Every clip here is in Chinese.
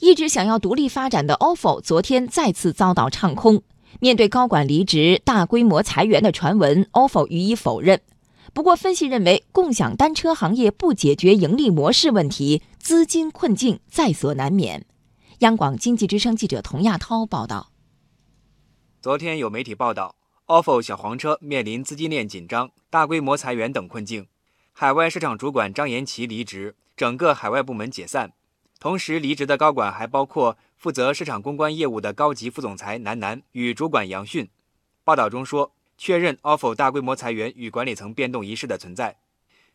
一直想要独立发展的 ofo 昨天再次遭到唱空。面对高管离职、大规模裁员的传闻，ofo 予以否认。不过，分析认为，共享单车行业不解决盈利模式问题，资金困境在所难免。央广经济之声记者童亚涛报道。昨天有媒体报道，ofo 小黄车面临资金链紧张、大规模裁员等困境，海外市场主管张延奇离职，整个海外部门解散。同时，离职的高管还包括负责市场公关业务的高级副总裁南南与主管杨迅。报道中说，确认 ofo 大规模裁员与管理层变动一事的存在。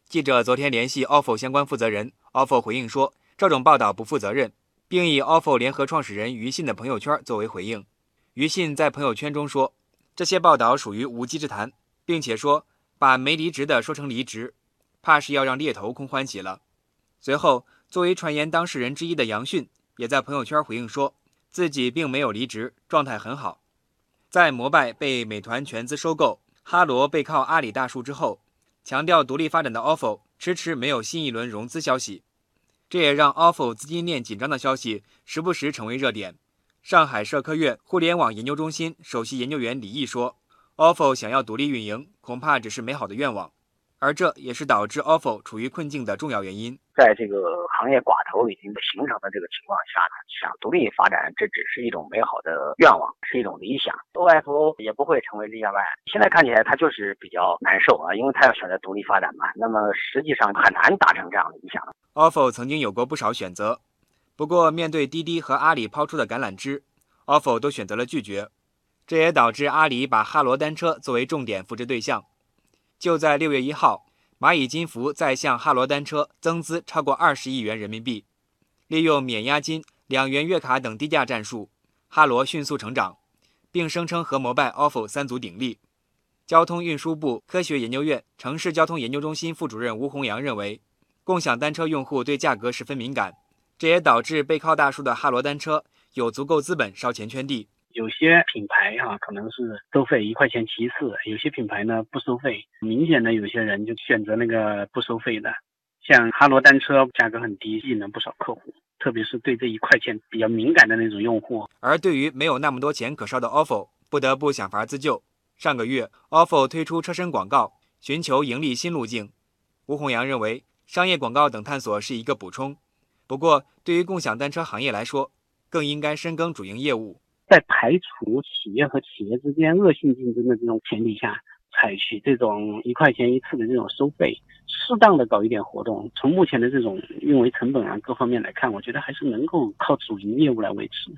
记者昨天联系 ofo 相关负责人，ofo 回应说，这种报道不负责任，并以 ofo 联合创始人于信的朋友圈作为回应。于信在朋友圈中说，这些报道属于无稽之谈，并且说把没离职的说成离职，怕是要让猎头空欢喜了。随后。作为传言当事人之一的杨迅也在朋友圈回应说，自己并没有离职，状态很好。在摩拜被美团全资收购，哈罗背靠阿里大树之后，强调独立发展的 ofo 迟迟没有新一轮融资消息，这也让 ofo 资金链紧张的消息时不时成为热点。上海社科院互联网研究中心首席研究员李毅说，ofo 想要独立运营，恐怕只是美好的愿望。而这也是导致 ofo 处于困境的重要原因。在这个行业寡头已经形成的这个情况下呢，想独立发展，这只是一种美好的愿望，是一种理想。ofo 也不会成为例外。现在看起来，它就是比较难受啊，因为它要选择独立发展嘛。那么实际上很难达成这样的理想。ofo 曾经有过不少选择，不过面对滴滴和阿里抛出的橄榄枝，ofo 都选择了拒绝。这也导致阿里把哈罗单车作为重点扶持对象。就在六月一号，蚂蚁金服再向哈罗单车增资超过二十亿元人民币，利用免押金、两元月卡等低价战术，哈罗迅速成长，并声称和摩拜、ofo 三足鼎立。交通运输部科学研究院城市交通研究中心副主任吴洪阳认为，共享单车用户对价格十分敏感，这也导致背靠大树的哈罗单车有足够资本烧钱圈地。有些品牌哈可能是收费一块钱其次，有些品牌呢不收费。明显的有些人就选择那个不收费的，像哈罗单车价格很低，吸引了不少客户，特别是对这一块钱比较敏感的那种用户。而对于没有那么多钱可烧的 ofo，不得不想法自救。上个月，ofo 推出车身广告，寻求盈利新路径。吴宏阳认为，商业广告等探索是一个补充，不过对于共享单车行业来说，更应该深耕主营业务。在排除企业和企业之间恶性竞争的这种前提下，采取这种一块钱一次的这种收费，适当的搞一点活动。从目前的这种运维成本啊各方面来看，我觉得还是能够靠主营业务来维持。